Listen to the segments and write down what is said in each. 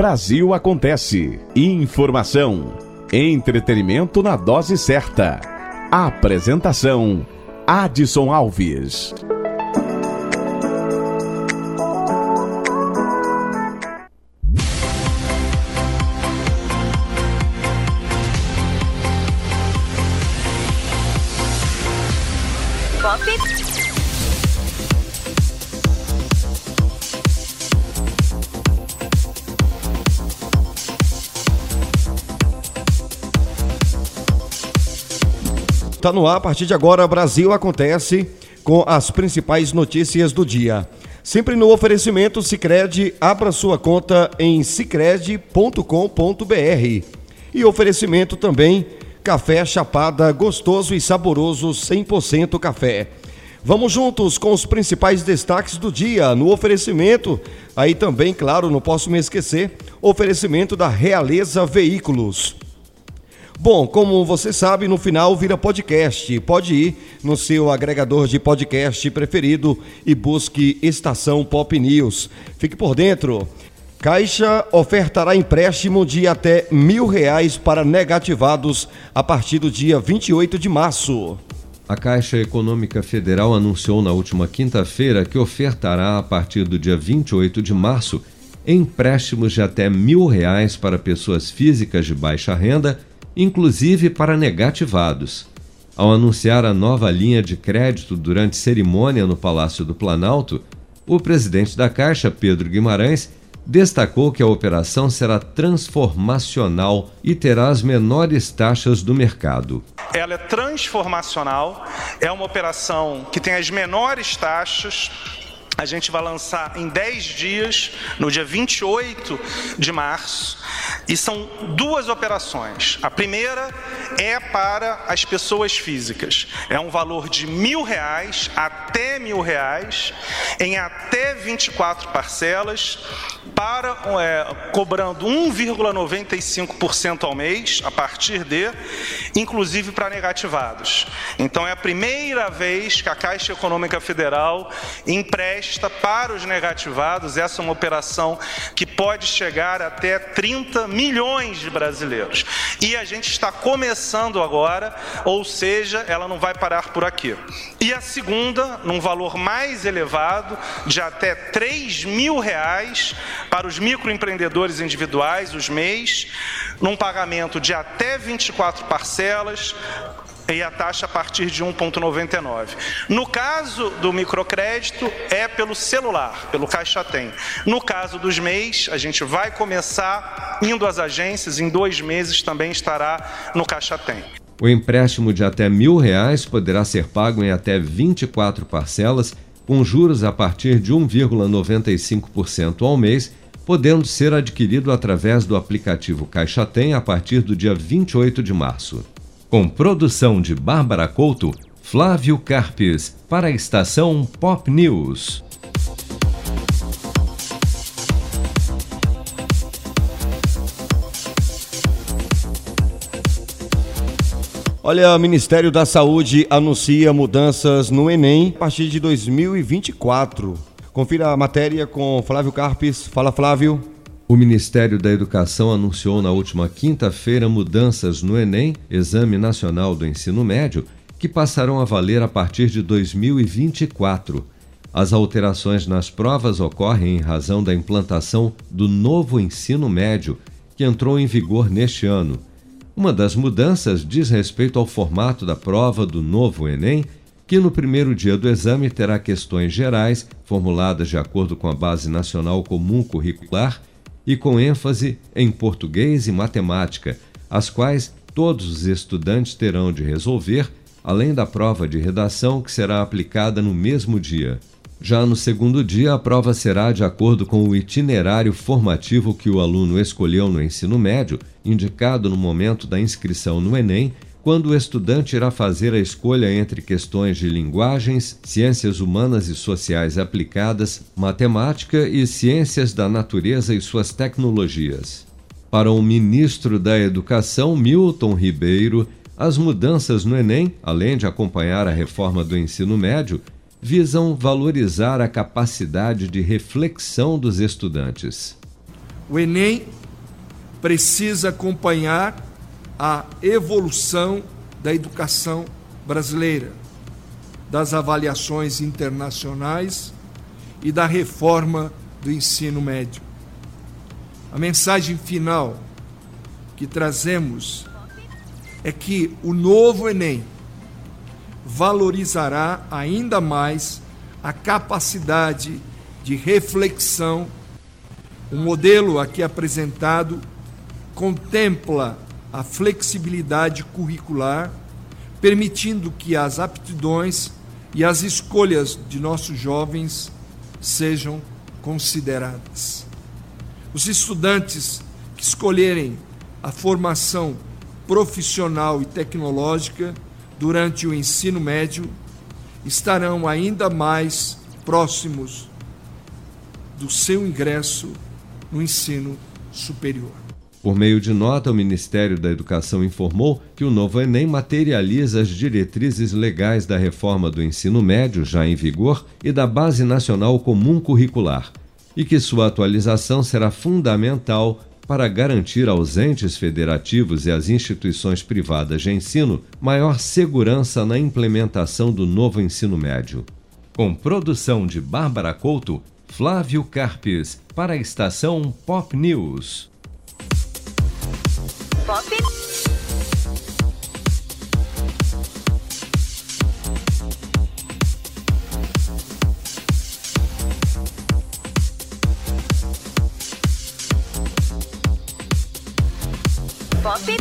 Brasil Acontece. Informação. Entretenimento na dose certa. Apresentação: Adson Alves. Está no ar a partir de agora. Brasil acontece com as principais notícias do dia. Sempre no oferecimento Sicredi, abra sua conta em sicredi.com.br. E oferecimento também café chapada gostoso e saboroso 100% café. Vamos juntos com os principais destaques do dia no oferecimento. Aí também, claro, não posso me esquecer, oferecimento da Realeza Veículos. Bom, como você sabe, no final vira podcast. Pode ir no seu agregador de podcast preferido e busque Estação Pop News. Fique por dentro. Caixa ofertará empréstimo de até mil reais para negativados a partir do dia 28 de março. A Caixa Econômica Federal anunciou na última quinta-feira que ofertará a partir do dia 28 de março empréstimos de até mil reais para pessoas físicas de baixa renda inclusive para negativados. Ao anunciar a nova linha de crédito durante cerimônia no Palácio do Planalto, o presidente da Caixa, Pedro Guimarães, destacou que a operação será transformacional e terá as menores taxas do mercado. Ela é transformacional, é uma operação que tem as menores taxas a gente vai lançar em 10 dias, no dia 28 de março, e são duas operações. A primeira é para as pessoas físicas. É um valor de mil reais até mil reais, em até 24 parcelas, para é, cobrando 1,95% ao mês, a partir de, inclusive para negativados. Então é a primeira vez que a Caixa Econômica Federal empresta para os negativados. Essa é uma operação que pode chegar até 30 milhões de brasileiros. E a gente está começando agora, ou seja, ela não vai parar por aqui. E a segunda, num valor mais elevado, de até 3 mil reais para os microempreendedores individuais, os MEIs, num pagamento de até 24 parcelas, e a taxa a partir de 1,99. No caso do microcrédito, é pelo celular, pelo Caixa Tem. No caso dos MEIs, a gente vai começar indo às agências, em dois meses também estará no Caixa Tem. O empréstimo de até mil reais poderá ser pago em até 24 parcelas, com juros a partir de 1,95% ao mês, podendo ser adquirido através do aplicativo Caixa Tem a partir do dia 28 de março. Com produção de Bárbara Couto, Flávio Carpes, para a estação Pop News. Olha, o Ministério da Saúde anuncia mudanças no Enem a partir de 2024. Confira a matéria com Flávio Carpes. Fala, Flávio. O Ministério da Educação anunciou na última quinta-feira mudanças no Enem, Exame Nacional do Ensino Médio, que passarão a valer a partir de 2024. As alterações nas provas ocorrem em razão da implantação do novo ensino médio, que entrou em vigor neste ano. Uma das mudanças diz respeito ao formato da prova do novo Enem, que no primeiro dia do exame terá questões gerais, formuladas de acordo com a Base Nacional Comum Curricular e com ênfase em português e matemática, as quais todos os estudantes terão de resolver, além da prova de redação que será aplicada no mesmo dia. Já no segundo dia, a prova será de acordo com o itinerário formativo que o aluno escolheu no ensino médio, indicado no momento da inscrição no Enem, quando o estudante irá fazer a escolha entre questões de linguagens, ciências humanas e sociais aplicadas, matemática e ciências da natureza e suas tecnologias. Para o ministro da Educação, Milton Ribeiro, as mudanças no Enem, além de acompanhar a reforma do ensino médio, visam valorizar a capacidade de reflexão dos estudantes. O Enem precisa acompanhar a evolução da educação brasileira, das avaliações internacionais e da reforma do ensino médio. A mensagem final que trazemos é que o novo Enem valorizará ainda mais a capacidade de reflexão. O modelo aqui apresentado contempla a flexibilidade curricular, permitindo que as aptidões e as escolhas de nossos jovens sejam consideradas. Os estudantes que escolherem a formação profissional e tecnológica durante o ensino médio estarão ainda mais próximos do seu ingresso no ensino superior. Por meio de nota, o Ministério da Educação informou que o novo Enem materializa as diretrizes legais da reforma do ensino médio, já em vigor, e da Base Nacional Comum Curricular, e que sua atualização será fundamental para garantir aos entes federativos e às instituições privadas de ensino maior segurança na implementação do novo ensino médio. Com produção de Bárbara Couto, Flávio Carpes, para a estação Pop News. Pop Pop.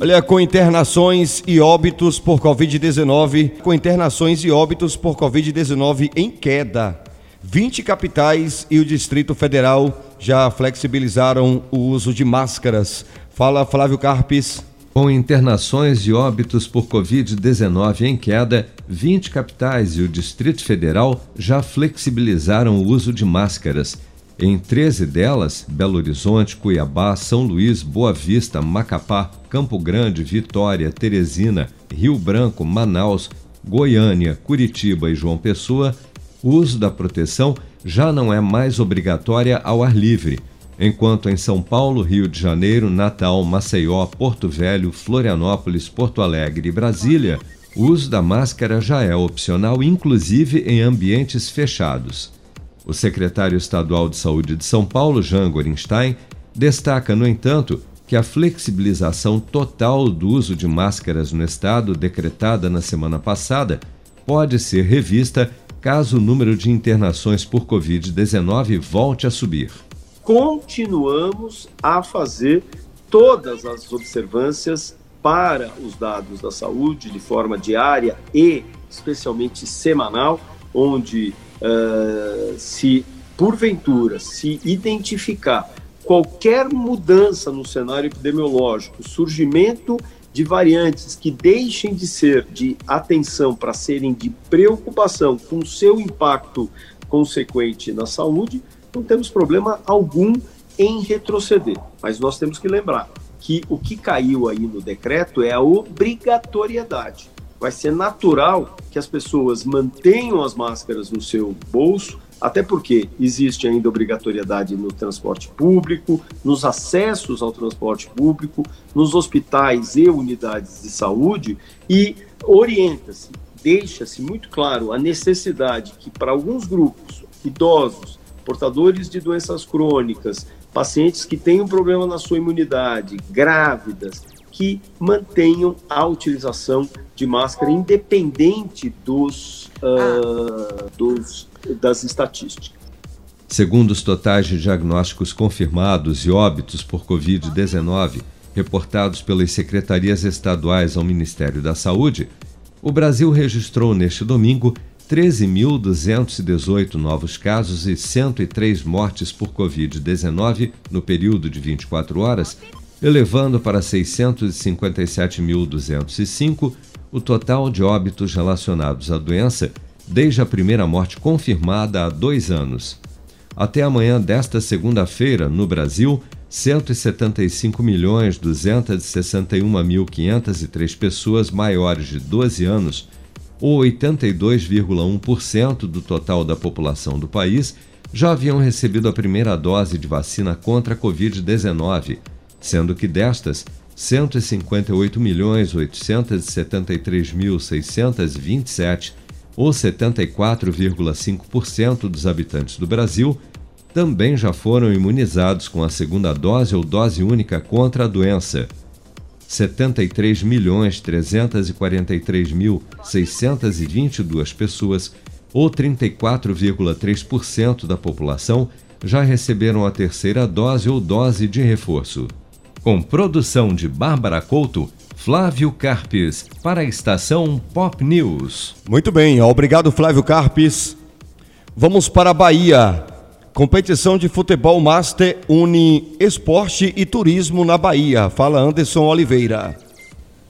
Olha, com internações e óbitos por Covid-19, com internações e óbitos por Covid-19 em queda. 20 capitais e o Distrito Federal já flexibilizaram o uso de máscaras. Fala Flávio Carpes. Com internações e óbitos por Covid-19 em queda, 20 capitais e o Distrito Federal já flexibilizaram o uso de máscaras. Em 13 delas, Belo Horizonte, Cuiabá, São Luís, Boa Vista, Macapá, Campo Grande, Vitória, Teresina, Rio Branco, Manaus, Goiânia, Curitiba e João Pessoa, o uso da proteção já não é mais obrigatória ao ar livre, enquanto em São Paulo, Rio de Janeiro, Natal, Maceió, Porto Velho, Florianópolis, Porto Alegre e Brasília, o uso da máscara já é opcional, inclusive em ambientes fechados. O secretário estadual de Saúde de São Paulo, Jean Gorenstein, destaca, no entanto, que a flexibilização total do uso de máscaras no estado, decretada na semana passada, pode ser revista caso o número de internações por Covid-19 volte a subir. Continuamos a fazer todas as observâncias para os dados da saúde de forma diária e especialmente semanal, onde uh, se porventura se identificar qualquer mudança no cenário epidemiológico, surgimento de variantes que deixem de ser de atenção para serem de preocupação com seu impacto consequente na saúde, não temos problema algum em retroceder. Mas nós temos que lembrar que o que caiu aí no decreto é a obrigatoriedade vai ser natural que as pessoas mantenham as máscaras no seu bolso, até porque existe ainda obrigatoriedade no transporte público, nos acessos ao transporte público, nos hospitais e unidades de saúde, e orienta-se, deixa-se muito claro a necessidade que, para alguns grupos, idosos, portadores de doenças crônicas, pacientes que têm um problema na sua imunidade, grávidas, que mantenham a utilização de máscara independente dos, uh, dos das estatísticas. Segundo os totais de diagnósticos confirmados e óbitos por Covid-19 reportados pelas secretarias estaduais ao Ministério da Saúde, o Brasil registrou neste domingo 13.218 novos casos e 103 mortes por Covid-19 no período de 24 horas, elevando para 657.205 o total de óbitos relacionados à doença desde a primeira morte confirmada há dois anos. Até amanhã desta segunda-feira, no Brasil, 175.261.503 pessoas maiores de 12 anos, ou 82,1% do total da população do país, já haviam recebido a primeira dose de vacina contra a Covid-19, sendo que destas, 158.873.627, ou 74,5% dos habitantes do Brasil, também já foram imunizados com a segunda dose ou dose única contra a doença. 73.343.622 pessoas, ou 34,3% da população, já receberam a terceira dose ou dose de reforço. Com produção de Bárbara Couto, Flávio Carpes, para a estação Pop News. Muito bem, obrigado Flávio Carpes. Vamos para a Bahia. Competição de futebol Master une esporte e turismo na Bahia. Fala Anderson Oliveira.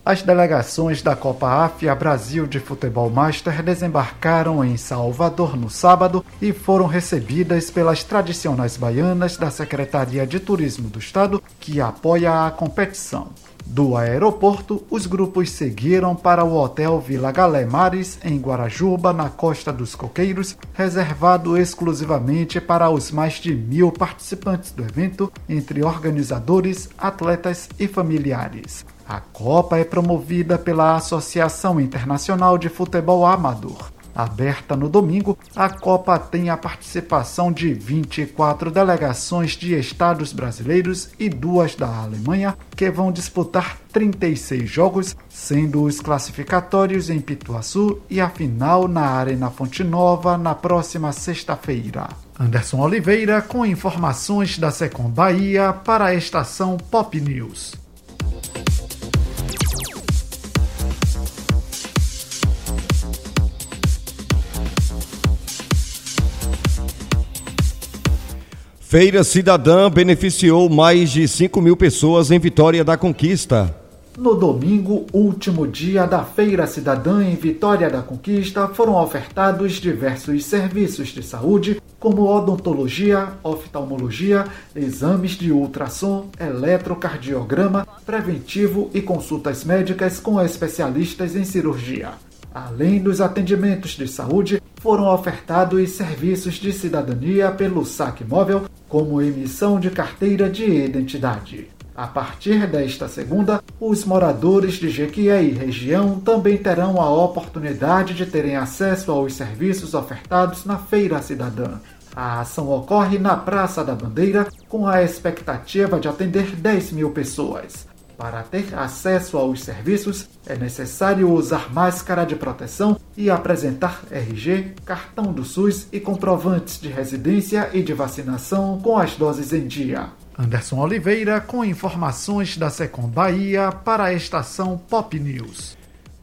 As delegações da Copa Áfia Brasil de Futebol Master desembarcaram em Salvador no sábado e foram recebidas pelas tradicionais baianas da Secretaria de Turismo do Estado, que apoia a competição. Do aeroporto, os grupos seguiram para o Hotel Vila Galé Mares, em Guarajuba, na Costa dos Coqueiros, reservado exclusivamente para os mais de mil participantes do evento, entre organizadores, atletas e familiares. A Copa é promovida pela Associação Internacional de Futebol Amador. Aberta no domingo, a Copa tem a participação de 24 delegações de estados brasileiros e duas da Alemanha, que vão disputar 36 jogos, sendo os classificatórios em Pituaçu e a final na Arena Fonte Nova na próxima sexta-feira. Anderson Oliveira com informações da Secom Bahia para a estação Pop News. Feira Cidadã beneficiou mais de 5 mil pessoas em Vitória da Conquista. No domingo, último dia da Feira Cidadã em Vitória da Conquista, foram ofertados diversos serviços de saúde, como odontologia, oftalmologia, exames de ultrassom, eletrocardiograma, preventivo e consultas médicas com especialistas em cirurgia. Além dos atendimentos de saúde, foram ofertados serviços de cidadania pelo saque móvel, como emissão de carteira de identidade. A partir desta segunda, os moradores de Jequié e região também terão a oportunidade de terem acesso aos serviços ofertados na Feira Cidadã. A ação ocorre na Praça da Bandeira, com a expectativa de atender 10 mil pessoas. Para ter acesso aos serviços, é necessário usar máscara de proteção e apresentar RG, cartão do SUS e comprovantes de residência e de vacinação com as doses em dia. Anderson Oliveira com informações da Secom Bahia para a estação Pop News.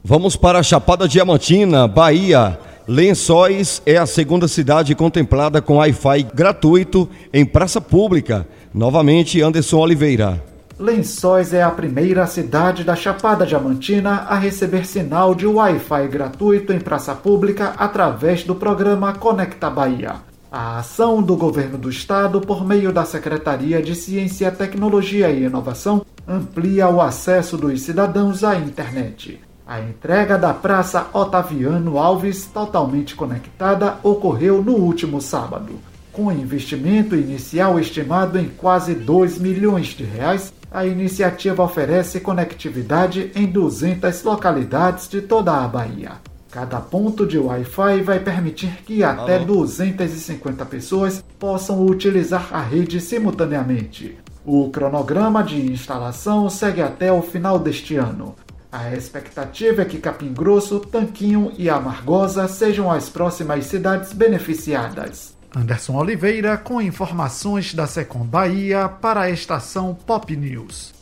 Vamos para a Chapada Diamantina, Bahia. Lençóis é a segunda cidade contemplada com Wi-Fi gratuito em praça pública. Novamente, Anderson Oliveira. Lençóis é a primeira cidade da Chapada Diamantina a receber sinal de Wi-Fi gratuito em praça pública através do programa Conecta Bahia. A ação do governo do estado, por meio da Secretaria de Ciência, Tecnologia e Inovação, amplia o acesso dos cidadãos à internet. A entrega da Praça Otaviano Alves, totalmente conectada, ocorreu no último sábado. Com investimento inicial estimado em quase 2 milhões de reais, a iniciativa oferece conectividade em 200 localidades de toda a Bahia. Cada ponto de Wi-Fi vai permitir que até Alô? 250 pessoas possam utilizar a rede simultaneamente. O cronograma de instalação segue até o final deste ano. A expectativa é que Capim Grosso, Tanquinho e Amargosa sejam as próximas cidades beneficiadas. Anderson Oliveira com informações da Secom Bahia para a estação Pop News.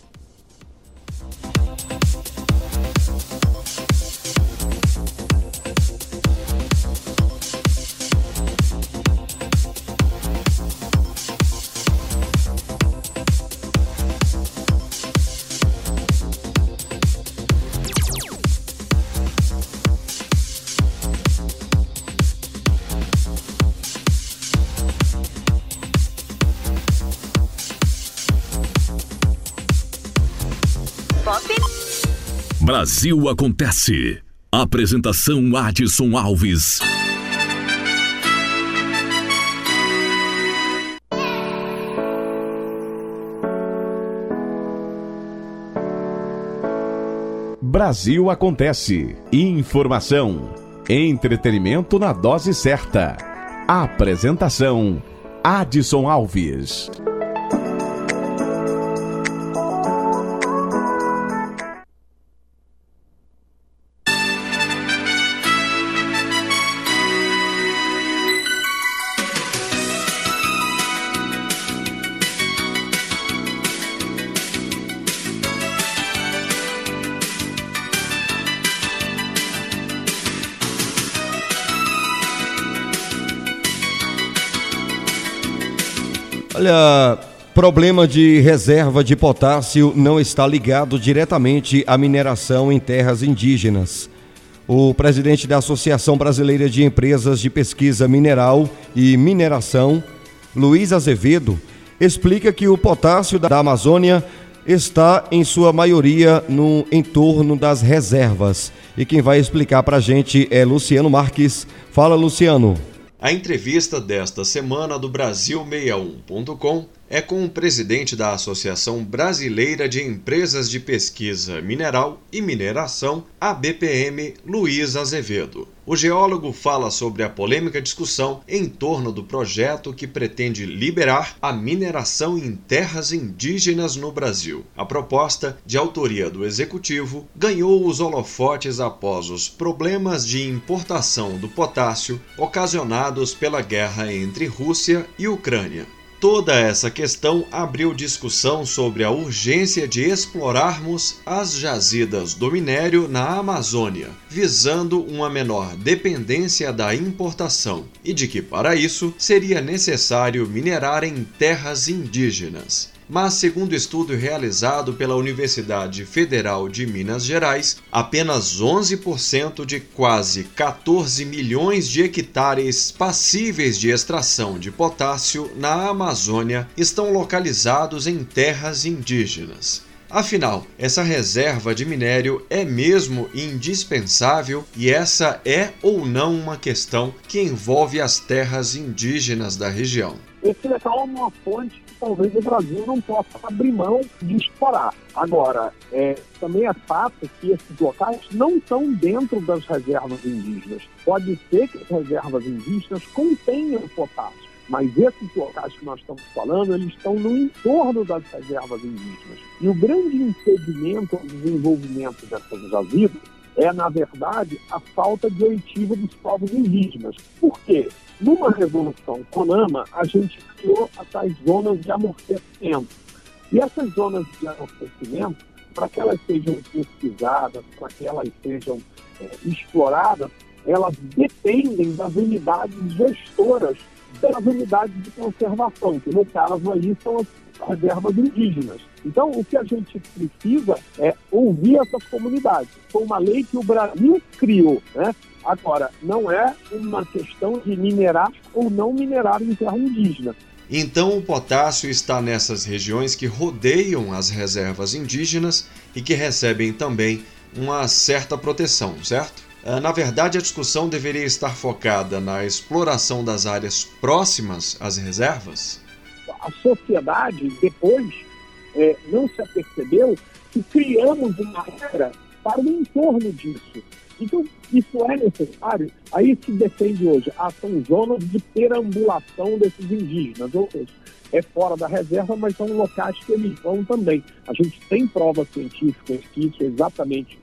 Brasil Acontece. Apresentação Adson Alves. Brasil Acontece. Informação. Entretenimento na dose certa. Apresentação: Adson Alves. Olha, problema de reserva de potássio não está ligado diretamente à mineração em terras indígenas. O presidente da Associação Brasileira de Empresas de Pesquisa Mineral e Mineração, Luiz Azevedo, explica que o potássio da Amazônia está, em sua maioria, no entorno das reservas. E quem vai explicar para a gente é Luciano Marques. Fala, Luciano. A entrevista desta semana do Brasil61.com é com o presidente da Associação Brasileira de Empresas de Pesquisa Mineral e Mineração, a BPM, Luiz Azevedo. O geólogo fala sobre a polêmica discussão em torno do projeto que pretende liberar a mineração em terras indígenas no Brasil. A proposta, de autoria do executivo, ganhou os holofotes após os problemas de importação do potássio ocasionados pela guerra entre Rússia e Ucrânia. Toda essa questão abriu discussão sobre a urgência de explorarmos as jazidas do minério na Amazônia, visando uma menor dependência da importação, e de que, para isso, seria necessário minerar em terras indígenas mas, segundo estudo realizado pela Universidade Federal de Minas Gerais, apenas 11% de quase 14 milhões de hectares passíveis de extração de potássio na Amazônia estão localizados em terras indígenas. Afinal, essa reserva de minério é mesmo indispensável e essa é ou não uma questão que envolve as terras indígenas da região. Local é uma fonte talvez o Brasil não possa abrir mão de explorar. Agora, é, também é fato que esses locais não estão dentro das reservas indígenas. Pode ser que as reservas indígenas contenham potássio mas esses locais que nós estamos falando, eles estão no entorno das reservas indígenas. E o grande impedimento ao desenvolvimento dessas jazidas é, na verdade, a falta de oitiva dos povos indígenas. Por quê? Numa resolução CONAMA, a gente criou as zonas de amortecimento. E essas zonas de amortecimento, para que elas sejam pesquisadas, para que elas sejam é, exploradas, elas dependem das unidades gestoras pelas unidades de conservação, que no caso aí são as reservas indígenas. Então, o que a gente precisa é ouvir essas comunidades. Foi uma lei que o Brasil criou, né? Agora, não é uma questão de minerar ou não minerar em terra indígena. Então, o potássio está nessas regiões que rodeiam as reservas indígenas e que recebem também uma certa proteção, certo? Ah, na verdade, a discussão deveria estar focada na exploração das áreas próximas às reservas? A sociedade, depois, é, não se apercebeu que criamos uma regra para o entorno disso. Então, isso é necessário. Aí se defende hoje, ah, são zonas de perambulação desses indígenas, ou seja, é fora da reserva, mas são locais que eles vão também. A gente tem provas científicas que isso é exatamente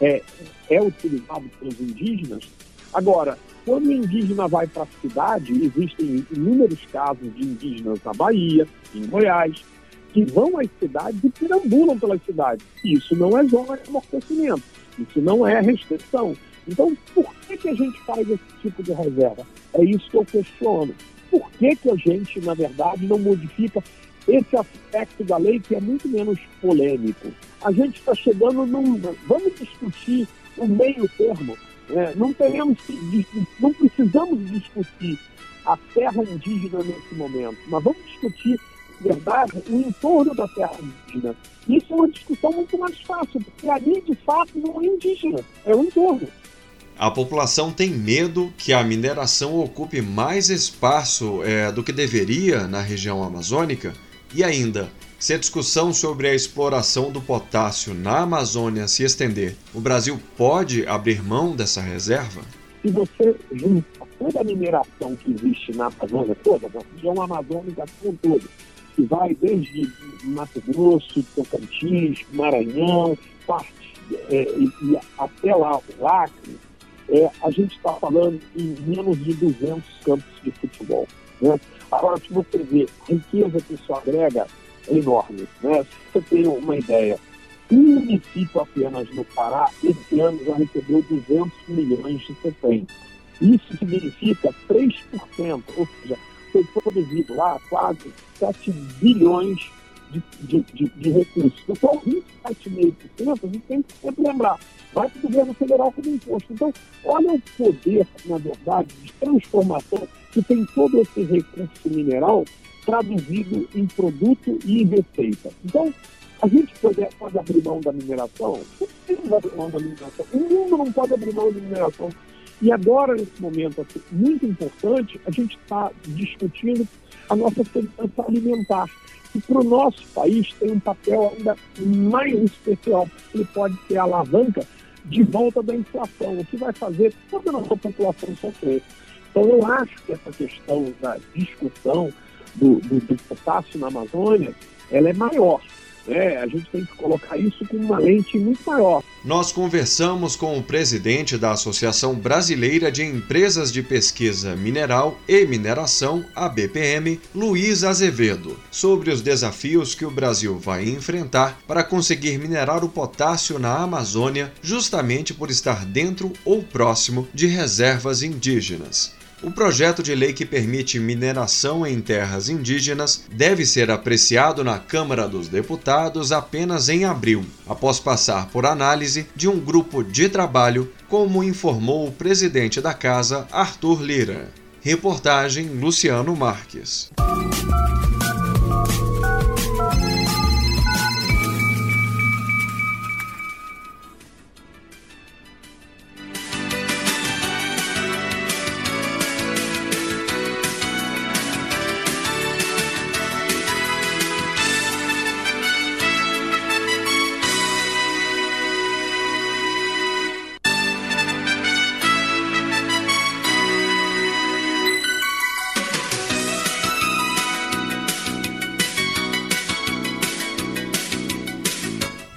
é, é utilizado pelos indígenas. Agora, quando o indígena vai para a cidade, existem inúmeros casos de indígenas na Bahia, em Goiás, que vão às cidades e perambulam pelas cidades. Isso não é zona de amortecimento, isso não é restrição. Então, por que, que a gente faz esse tipo de reserva? É isso que eu questiono. Por que, que a gente, na verdade, não modifica esse aspecto da lei que é muito menos polêmico? A gente está chegando num. Vamos discutir o meio termo. É, não teremos não precisamos discutir a terra indígena nesse momento, mas vamos discutir verdade, o entorno da terra indígena. Isso é uma discussão muito mais fácil, porque ali, de fato, não é indígena, é o entorno. A população tem medo que a mineração ocupe mais espaço é, do que deveria na região amazônica? E ainda, se a discussão sobre a exploração do potássio na Amazônia se estender, o Brasil pode abrir mão dessa reserva? Se você junta toda a mineração que existe na Amazônia toda, na região amazônica como todo, que vai desde Mato Grosso, Tocantins, Maranhão, parte, é, e, e até lá, o Acre, é, a gente está falando em menos de 200 campos de futebol. Né? Agora, se você vê a riqueza que isso agrega, é enorme. Né? Você tem uma ideia, um município apenas no Pará, esse ano já recebeu 200 milhões de CPM. Isso significa 3%, ou seja, foi produzido lá quase 7 bilhões de, de, de, de recursos. Então, 27,5%, a gente tem que sempre lembrar, vai para o governo federal como imposto. Então, olha o poder, na verdade, de transformação que tem todo esse recurso mineral traduzido em produto e em receita. Então, a gente pode, pode abrir mão da mineração? Não precisa abrir mão da mineração. O mundo não pode abrir mão da mineração. E agora, nesse momento assim, muito importante, a gente está discutindo a nossa segurança alimentar, que para o nosso país tem um papel ainda mais especial, porque ele pode ser a alavanca de volta da inflação, o que vai fazer toda a nossa população sofrer. Então, eu acho que essa questão da discussão do, do, do potássio na Amazônia, ela é maior. É, a gente tem que colocar isso com uma lente muito maior. Nós conversamos com o presidente da Associação Brasileira de Empresas de Pesquisa Mineral e Mineração, a BPM, Luiz Azevedo, sobre os desafios que o Brasil vai enfrentar para conseguir minerar o potássio na Amazônia, justamente por estar dentro ou próximo de reservas indígenas. O projeto de lei que permite mineração em terras indígenas deve ser apreciado na Câmara dos Deputados apenas em abril, após passar por análise de um grupo de trabalho, como informou o presidente da casa, Arthur Lira. Reportagem Luciano Marques.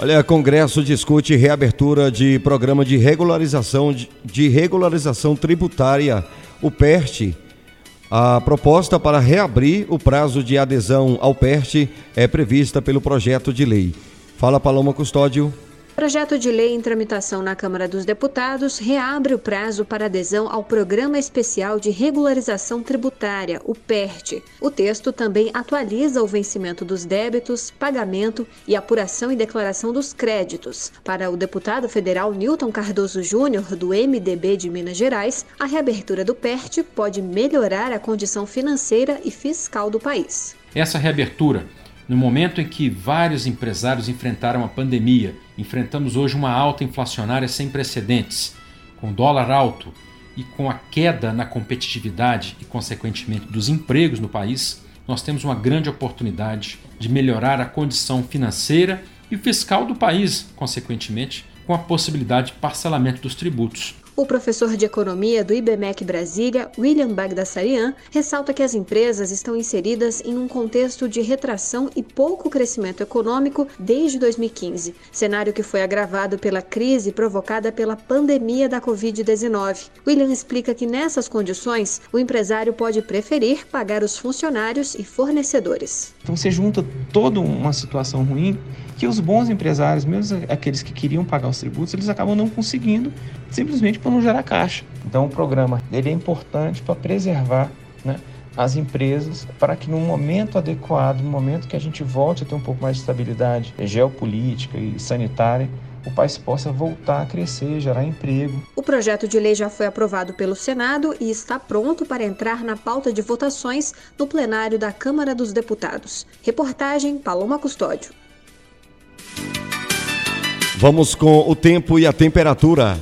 Olha, Congresso discute reabertura de programa de regularização de regularização tributária, o PERT. A proposta para reabrir o prazo de adesão ao PERT é prevista pelo projeto de lei. Fala Paloma Custódio. Projeto de lei em tramitação na Câmara dos Deputados reabre o prazo para adesão ao Programa Especial de Regularização Tributária, o PERT. O texto também atualiza o vencimento dos débitos, pagamento e apuração e declaração dos créditos. Para o deputado federal Newton Cardoso Júnior, do MDB de Minas Gerais, a reabertura do PERT pode melhorar a condição financeira e fiscal do país. Essa reabertura no momento em que vários empresários enfrentaram a pandemia, enfrentamos hoje uma alta inflacionária sem precedentes, com dólar alto e com a queda na competitividade e, consequentemente, dos empregos no país, nós temos uma grande oportunidade de melhorar a condição financeira e fiscal do país, consequentemente, com a possibilidade de parcelamento dos tributos. O professor de economia do IBMEC Brasília, William Bagdasarian, ressalta que as empresas estão inseridas em um contexto de retração e pouco crescimento econômico desde 2015, cenário que foi agravado pela crise provocada pela pandemia da Covid-19. William explica que nessas condições, o empresário pode preferir pagar os funcionários e fornecedores. Então você junta toda uma situação ruim que os bons empresários, mesmo aqueles que queriam pagar os tributos, eles acabam não conseguindo, simplesmente por não gerar caixa. Então o programa ele é importante para preservar né, as empresas para que no momento adequado, no momento que a gente volte a ter um pouco mais de estabilidade geopolítica e sanitária, o país possa voltar a crescer, gerar emprego. O projeto de lei já foi aprovado pelo Senado e está pronto para entrar na pauta de votações no plenário da Câmara dos Deputados. Reportagem Paloma Custódio. Vamos com o tempo e a temperatura.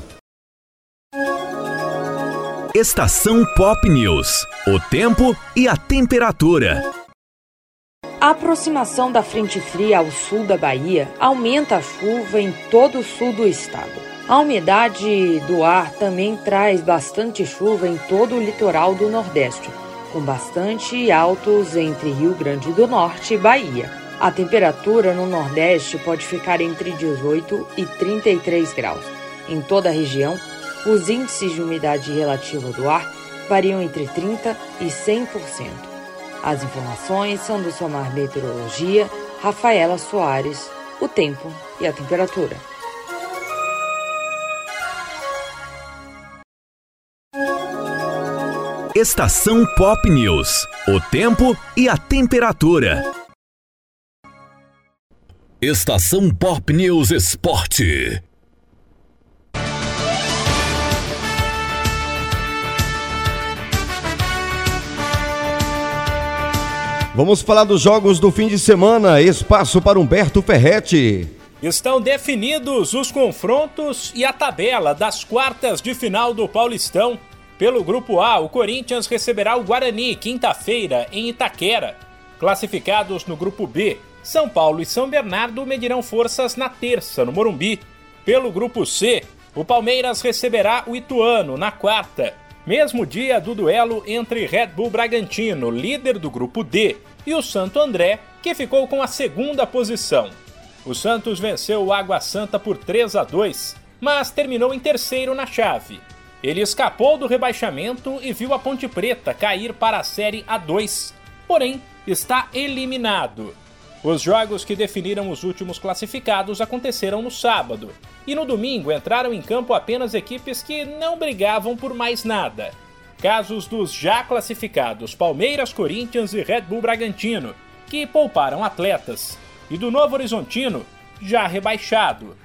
Estação Pop News. O tempo e a temperatura. A aproximação da frente fria ao sul da Bahia aumenta a chuva em todo o sul do estado. A umidade do ar também traz bastante chuva em todo o litoral do Nordeste, com bastante altos entre Rio Grande do Norte e Bahia. A temperatura no Nordeste pode ficar entre 18 e 33 graus. Em toda a região, os índices de umidade relativa do ar variam entre 30% e 100%. As informações são do Somar Meteorologia, Rafaela Soares, o tempo e a temperatura. Estação Pop News. O tempo e a temperatura. Estação Pop News Esporte. Vamos falar dos jogos do fim de semana. Espaço para Humberto Ferretti. Estão definidos os confrontos e a tabela das quartas de final do Paulistão. Pelo grupo A, o Corinthians receberá o Guarani quinta-feira em Itaquera. Classificados no grupo B, São Paulo e São Bernardo medirão forças na terça no Morumbi. Pelo grupo C, o Palmeiras receberá o Ituano na quarta mesmo dia do duelo entre Red Bull Bragantino, líder do grupo D, e o Santo André, que ficou com a segunda posição. O Santos venceu o Água Santa por 3 a 2, mas terminou em terceiro na chave. Ele escapou do rebaixamento e viu a Ponte Preta cair para a Série A2, porém está eliminado. Os jogos que definiram os últimos classificados aconteceram no sábado, e no domingo entraram em campo apenas equipes que não brigavam por mais nada. Casos dos já classificados Palmeiras, Corinthians e Red Bull Bragantino, que pouparam atletas, e do Novo Horizontino, já rebaixado.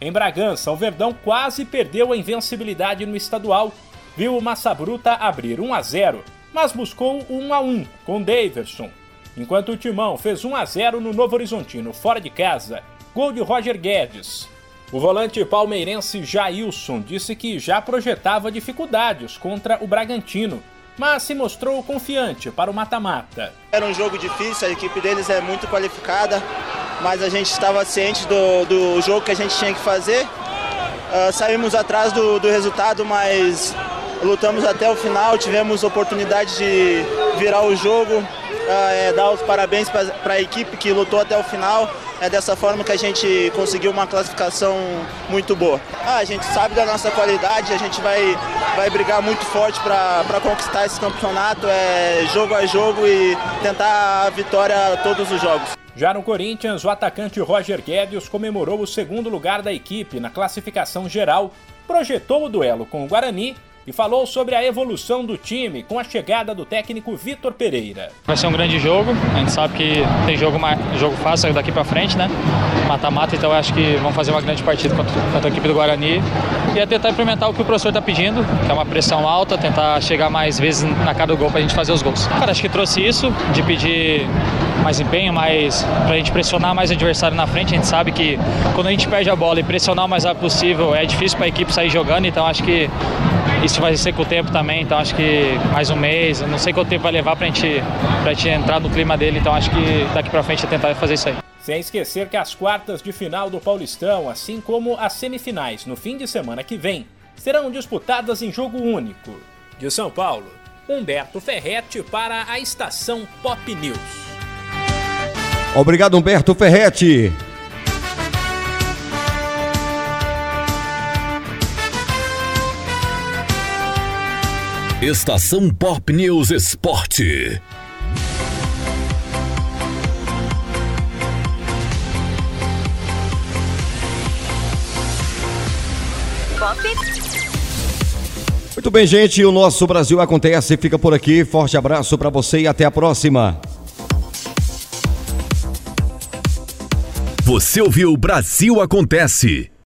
Em Bragança, o Verdão quase perdeu a invencibilidade no estadual, viu o Massa Bruta abrir 1 a 0, mas buscou 1 a 1 com Daverson enquanto o Timão fez 1 a 0 no Novo Horizontino, fora de casa. Gol de Roger Guedes. O volante palmeirense Jailson disse que já projetava dificuldades contra o Bragantino, mas se mostrou confiante para o mata-mata. Era um jogo difícil, a equipe deles é muito qualificada, mas a gente estava ciente do, do jogo que a gente tinha que fazer. Uh, saímos atrás do, do resultado, mas lutamos até o final, tivemos oportunidade de virar o jogo, é, dar os parabéns para a equipe que lutou até o final. É dessa forma que a gente conseguiu uma classificação muito boa. Ah, a gente sabe da nossa qualidade, a gente vai, vai brigar muito forte para conquistar esse campeonato, é jogo a jogo e tentar a vitória todos os jogos. Já no Corinthians, o atacante Roger Guedes comemorou o segundo lugar da equipe na classificação geral, projetou o duelo com o Guarani e falou sobre a evolução do time com a chegada do técnico Vitor Pereira. Vai ser um grande jogo, a gente sabe que tem jogo, jogo fácil daqui para frente, né? Mata-mata, então acho que vamos fazer uma grande partida contra, contra a equipe do Guarani e é tentar implementar o que o professor está pedindo, que é uma pressão alta, tentar chegar mais vezes na cara do gol para a gente fazer os gols. Cara, acho que trouxe isso, de pedir mais empenho, mais para a gente pressionar mais o adversário na frente. A gente sabe que quando a gente perde a bola e pressionar o mais rápido possível, é difícil para a equipe sair jogando, então acho que isso vai ser com o tempo também, então acho que mais um mês, não sei quanto tempo vai levar para a gente, gente entrar no clima dele, então acho que daqui para frente é tentar fazer isso aí. Sem esquecer que as quartas de final do Paulistão, assim como as semifinais no fim de semana que vem, serão disputadas em jogo único. De São Paulo, Humberto Ferretti para a estação Pop News. Obrigado, Humberto Ferretti. Estação Pop News Esporte. Muito bem, gente. O nosso Brasil acontece. Fica por aqui. Forte abraço para você e até a próxima. Você ouviu Brasil Acontece.